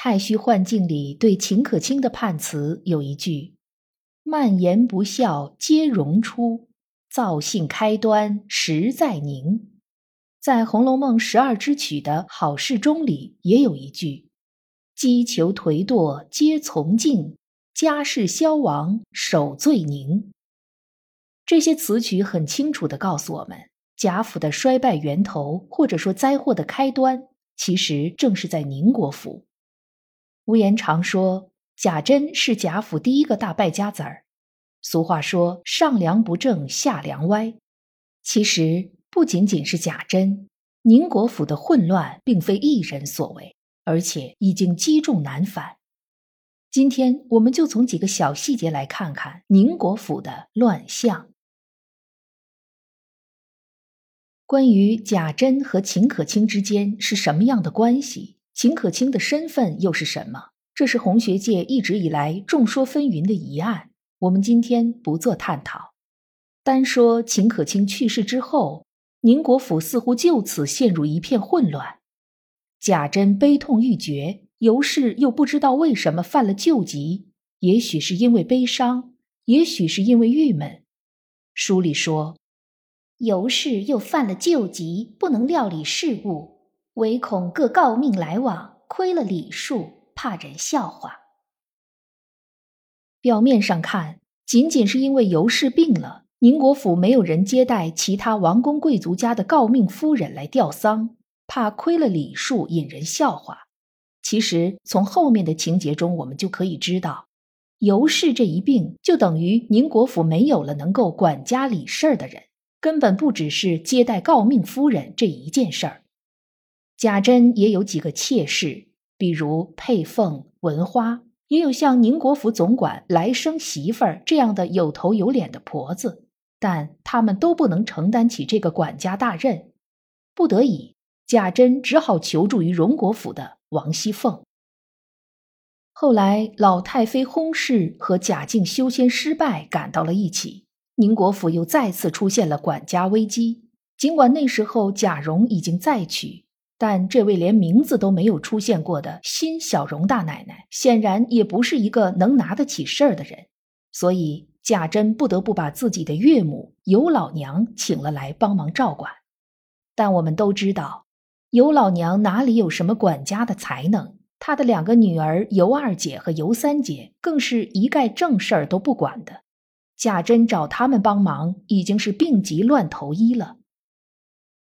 太虚幻境里对秦可卿的判词有一句：“蔓言不孝皆荣出，造性开端实在宁。”在《红楼梦》十二支曲的好事中里也有一句：“击求颓堕皆从敬，家世消亡守罪宁。”这些词曲很清楚的告诉我们，贾府的衰败源头，或者说灾祸的开端，其实正是在宁国府。无言常说贾珍是贾府第一个大败家子儿。俗话说上梁不正下梁歪，其实不仅仅是贾珍，宁国府的混乱并非一人所为，而且已经积重难返。今天我们就从几个小细节来看看宁国府的乱象。关于贾珍和秦可卿之间是什么样的关系？秦可卿的身份又是什么？这是红学界一直以来众说纷纭的疑案。我们今天不做探讨，单说秦可卿去世之后，宁国府似乎就此陷入一片混乱。贾珍悲痛欲绝，尤氏又不知道为什么犯了旧疾，也许是因为悲伤，也许是因为郁闷。书里说，尤氏又犯了旧疾，不能料理事务。唯恐各诰命来往，亏了礼数，怕人笑话。表面上看，仅仅是因为尤氏病了，宁国府没有人接待其他王公贵族家的诰命夫人来吊丧，怕亏了礼数，引人笑话。其实，从后面的情节中，我们就可以知道，尤氏这一病，就等于宁国府没有了能够管家理事儿的人，根本不只是接待诰命夫人这一件事儿。贾珍也有几个妾室，比如佩凤、文花，也有像宁国府总管来生媳妇儿这样的有头有脸的婆子，但他们都不能承担起这个管家大任。不得已，贾珍只好求助于荣国府的王熙凤。后来，老太妃薨逝和贾敬修仙失败赶到了一起，宁国府又再次出现了管家危机。尽管那时候贾蓉已经再娶。但这位连名字都没有出现过的新小荣大奶奶，显然也不是一个能拿得起事儿的人，所以贾珍不得不把自己的岳母尤老娘请了来帮忙照管。但我们都知道，尤老娘哪里有什么管家的才能？她的两个女儿尤二姐和尤三姐更是一概正事儿都不管的。贾珍找他们帮忙，已经是病急乱投医了。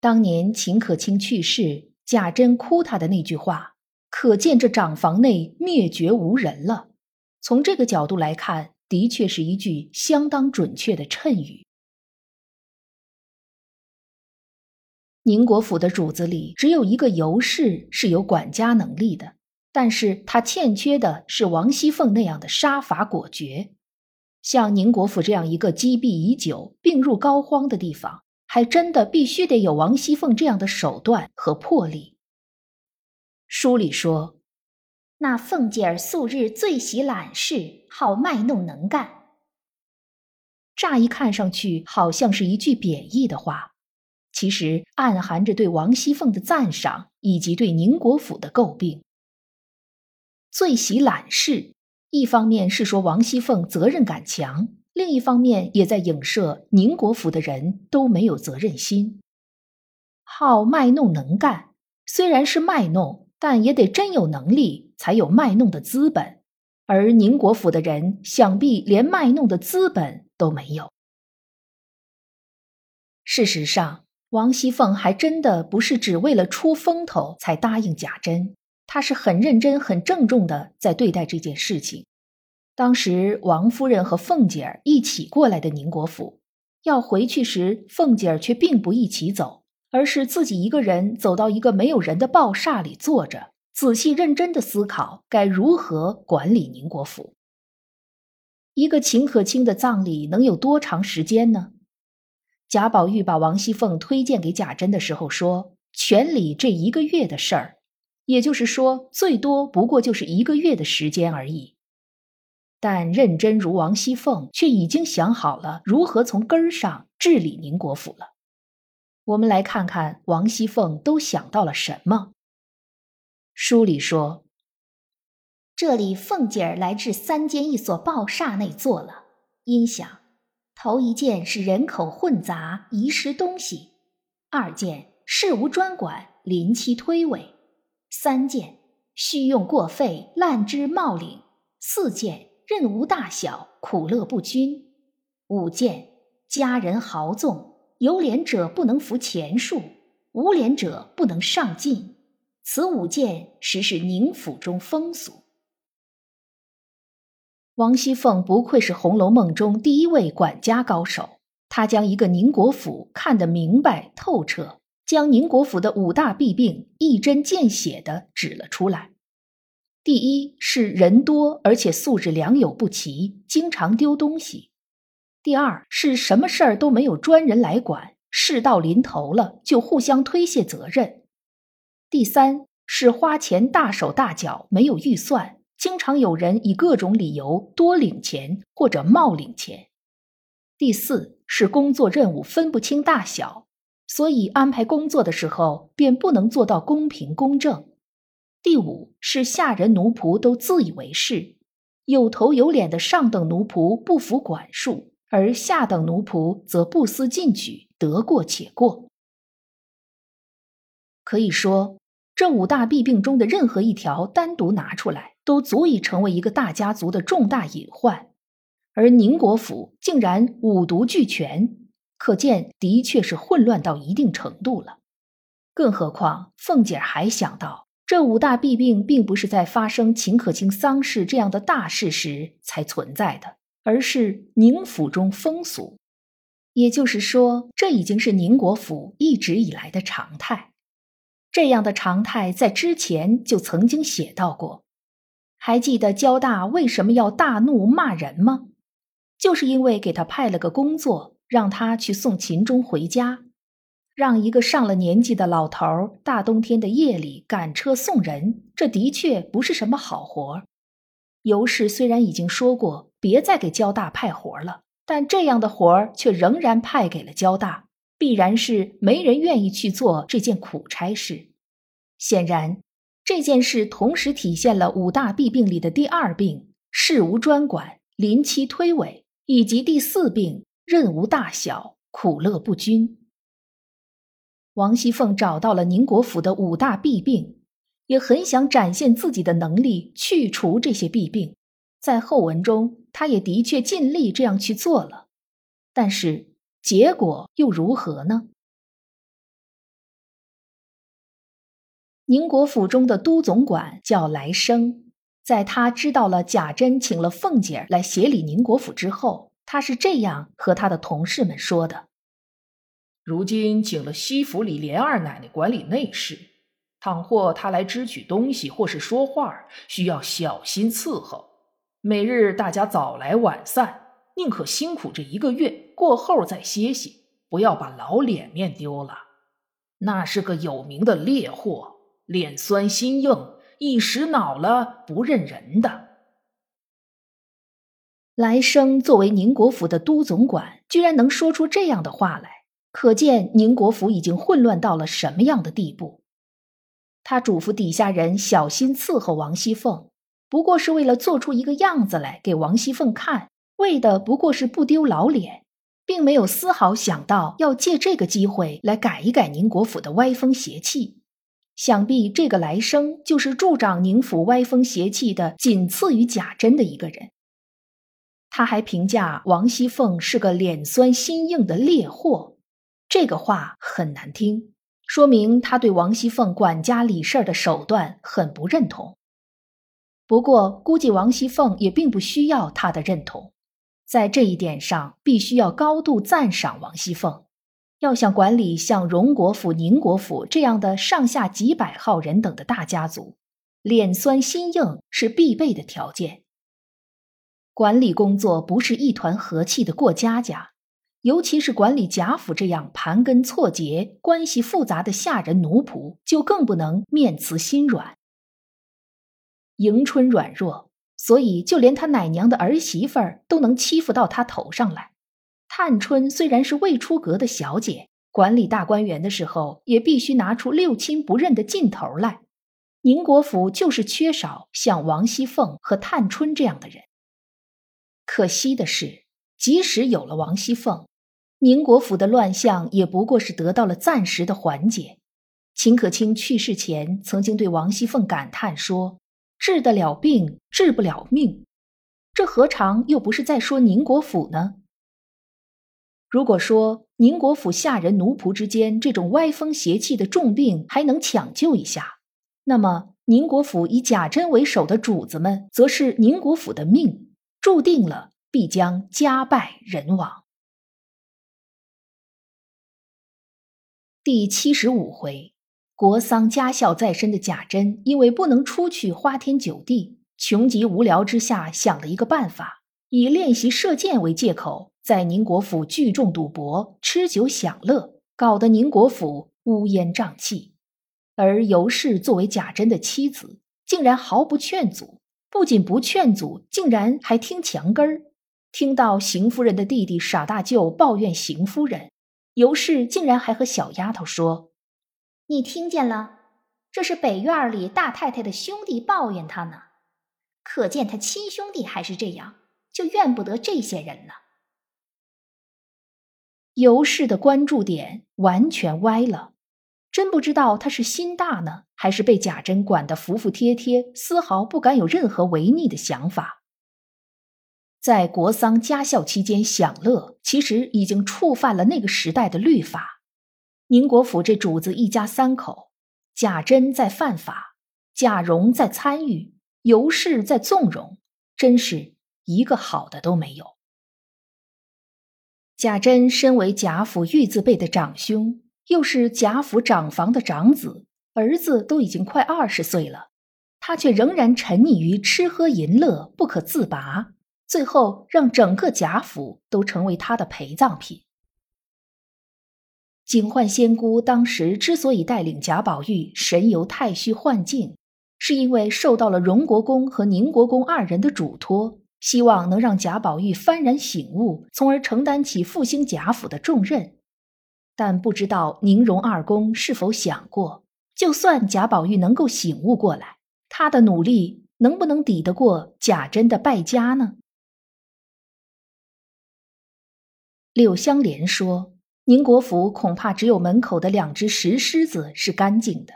当年秦可卿去世。贾珍哭他的那句话，可见这长房内灭绝无人了。从这个角度来看，的确是一句相当准确的谶语。宁国府的主子里，只有一个尤氏是有管家能力的，但是他欠缺的是王熙凤那样的杀伐果决。像宁国府这样一个积弊已久、病入膏肓的地方。还真的必须得有王熙凤这样的手段和魄力。书里说，那凤姐儿素日最喜揽事，好卖弄能干。乍一看上去好像是一句贬义的话，其实暗含着对王熙凤的赞赏以及对宁国府的诟病。最喜揽事，一方面是说王熙凤责任感强。另一方面，也在影射宁国府的人都没有责任心，好卖弄能干。虽然是卖弄，但也得真有能力才有卖弄的资本。而宁国府的人想必连卖弄的资本都没有。事实上，王熙凤还真的不是只为了出风头才答应贾珍，她是很认真、很郑重的在对待这件事情。当时王夫人和凤姐儿一起过来的宁国府，要回去时，凤姐儿却并不一起走，而是自己一个人走到一个没有人的报厦里坐着，仔细认真的思考该如何管理宁国府。一个秦可卿的葬礼能有多长时间呢？贾宝玉把王熙凤推荐给贾珍的时候说：“全礼这一个月的事儿，也就是说，最多不过就是一个月的时间而已。”但认真如王熙凤，却已经想好了如何从根儿上治理宁国府了。我们来看看王熙凤都想到了什么。书里说：“这里凤姐儿来至三间一所报厦内坐了，因想头一件是人口混杂，遗失东西；二件事无专管，临期推诿；三件需用过费，滥之冒领；四件。”任无大小，苦乐不均。五件家人豪纵，有脸者不能服钱数，无脸者不能上进。此五件实是宁府中风俗。王熙凤不愧是《红楼梦》中第一位管家高手，她将一个宁国府看得明白透彻，将宁国府的五大弊病一针见血的指了出来。第一是人多，而且素质良莠不齐，经常丢东西；第二是什么事儿都没有专人来管，事到临头了就互相推卸责任；第三是花钱大手大脚，没有预算，经常有人以各种理由多领钱或者冒领钱；第四是工作任务分不清大小，所以安排工作的时候便不能做到公平公正。第五是下人奴仆都自以为是，有头有脸的上等奴仆不服管束，而下等奴仆则不思进取，得过且过。可以说，这五大弊病中的任何一条单独拿出来，都足以成为一个大家族的重大隐患。而宁国府竟然五毒俱全，可见的确是混乱到一定程度了。更何况凤姐还想到。这五大弊病并不是在发生秦可卿丧事这样的大事时才存在的，而是宁府中风俗。也就是说，这已经是宁国府一直以来的常态。这样的常态在之前就曾经写到过。还记得焦大为什么要大怒骂人吗？就是因为给他派了个工作，让他去送秦钟回家。让一个上了年纪的老头儿大冬天的夜里赶车送人，这的确不是什么好活儿。尤氏虽然已经说过别再给焦大派活儿了，但这样的活儿却仍然派给了焦大，必然是没人愿意去做这件苦差事。显然，这件事同时体现了五大弊病里的第二病“事无专管，临期推诿”，以及第四病“任无大小，苦乐不均”。王熙凤找到了宁国府的五大弊病，也很想展现自己的能力去除这些弊病。在后文中，她也的确尽力这样去做了，但是结果又如何呢？宁国府中的都总管叫来生，在他知道了贾珍请了凤姐来协理宁国府之后，他是这样和他的同事们说的。如今请了西府里连二奶奶管理内事，倘或她来支取东西或是说话，需要小心伺候。每日大家早来晚散，宁可辛苦这一个月，过后再歇息，不要把老脸面丢了。那是个有名的烈货，脸酸心硬，一时恼了不认人的。来生作为宁国府的都总管，居然能说出这样的话来。可见宁国府已经混乱到了什么样的地步。他嘱咐底下人小心伺候王熙凤，不过是为了做出一个样子来给王熙凤看，为的不过是不丢老脸，并没有丝毫想到要借这个机会来改一改宁国府的歪风邪气。想必这个来生就是助长宁府歪风邪气的，仅次于贾珍的一个人。他还评价王熙凤是个脸酸心硬的烈货。这个话很难听，说明他对王熙凤管家理事儿的手段很不认同。不过，估计王熙凤也并不需要他的认同，在这一点上，必须要高度赞赏王熙凤。要想管理像荣国府、宁国府这样的上下几百号人等的大家族，脸酸心硬是必备的条件。管理工作不是一团和气的过家家，尤其是管理贾府这样盘根错节、关系复杂的下人奴仆，就更不能面慈心软。迎春软弱，所以就连他奶娘的儿媳妇儿都能欺负到他头上来。探春虽然是未出阁的小姐，管理大观园的时候也必须拿出六亲不认的劲头来。宁国府就是缺少像王熙凤和探春这样的人。可惜的是，即使有了王熙凤，宁国府的乱象也不过是得到了暂时的缓解。秦可卿去世前曾经对王熙凤感叹说：“治得了病，治不了命。”这何尝又不是在说宁国府呢？如果说宁国府下人奴仆之间这种歪风邪气的重病还能抢救一下，那么宁国府以贾珍为首的主子们，则是宁国府的命。注定了必将家败人亡。第七十五回，国丧家孝在身的贾珍，因为不能出去花天酒地，穷极无聊之下，想了一个办法，以练习射箭为借口，在宁国府聚众赌博、吃酒享乐，搞得宁国府乌烟瘴气。而尤氏作为贾珍的妻子，竟然毫不劝阻。不仅不劝阻，竟然还听墙根儿。听到邢夫人的弟弟傻大舅抱怨邢夫人，尤氏竟然还和小丫头说：“你听见了？这是北院里大太太的兄弟抱怨他呢。可见他亲兄弟还是这样，就怨不得这些人了。”尤氏的关注点完全歪了。真不知道他是心大呢，还是被贾珍管得服服帖帖，丝毫不敢有任何违逆的想法。在国丧家孝期间享乐，其实已经触犯了那个时代的律法。宁国府这主子一家三口，贾珍在犯法，贾蓉在参与，尤氏在纵容，真是一个好的都没有。贾珍身为贾府玉字辈的长兄。又是贾府长房的长子，儿子都已经快二十岁了，他却仍然沉溺于吃喝淫乐不可自拔，最后让整个贾府都成为他的陪葬品。警幻仙姑当时之所以带领贾宝玉神游太虚幻境，是因为受到了荣国公和宁国公二人的嘱托，希望能让贾宝玉幡然醒悟，从而承担起复兴贾府的重任。但不知道宁荣二公是否想过，就算贾宝玉能够醒悟过来，他的努力能不能抵得过贾珍的败家呢？柳香莲说：“宁国府恐怕只有门口的两只石狮子是干净的，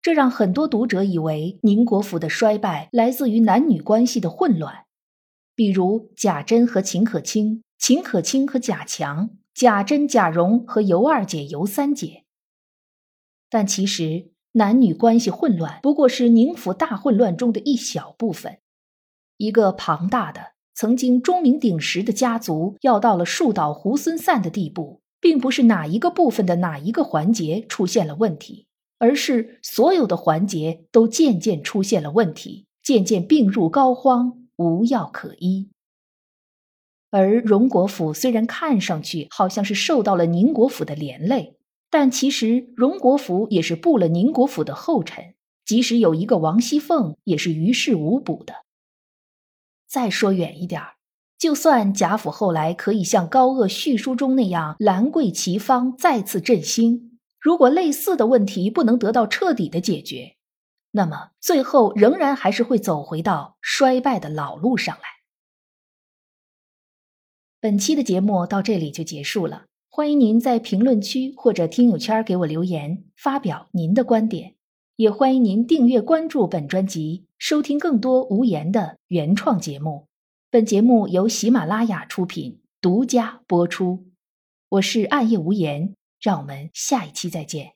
这让很多读者以为宁国府的衰败来自于男女关系的混乱，比如贾珍和秦可卿，秦可卿和贾强。”贾珍、贾蓉和尤二姐、尤三姐，但其实男女关系混乱不过是宁府大混乱中的一小部分。一个庞大的、曾经钟鸣鼎食的家族，要到了树倒猢狲散的地步，并不是哪一个部分的哪一个环节出现了问题，而是所有的环节都渐渐出现了问题，渐渐病入膏肓，无药可医。而荣国府虽然看上去好像是受到了宁国府的连累，但其实荣国府也是步了宁国府的后尘。即使有一个王熙凤，也是于事无补的。再说远一点儿，就算贾府后来可以像高鹗续书中那样兰桂齐芳，再次振兴，如果类似的问题不能得到彻底的解决，那么最后仍然还是会走回到衰败的老路上来。本期的节目到这里就结束了，欢迎您在评论区或者听友圈给我留言，发表您的观点，也欢迎您订阅关注本专辑，收听更多无言的原创节目。本节目由喜马拉雅出品，独家播出。我是暗夜无言，让我们下一期再见。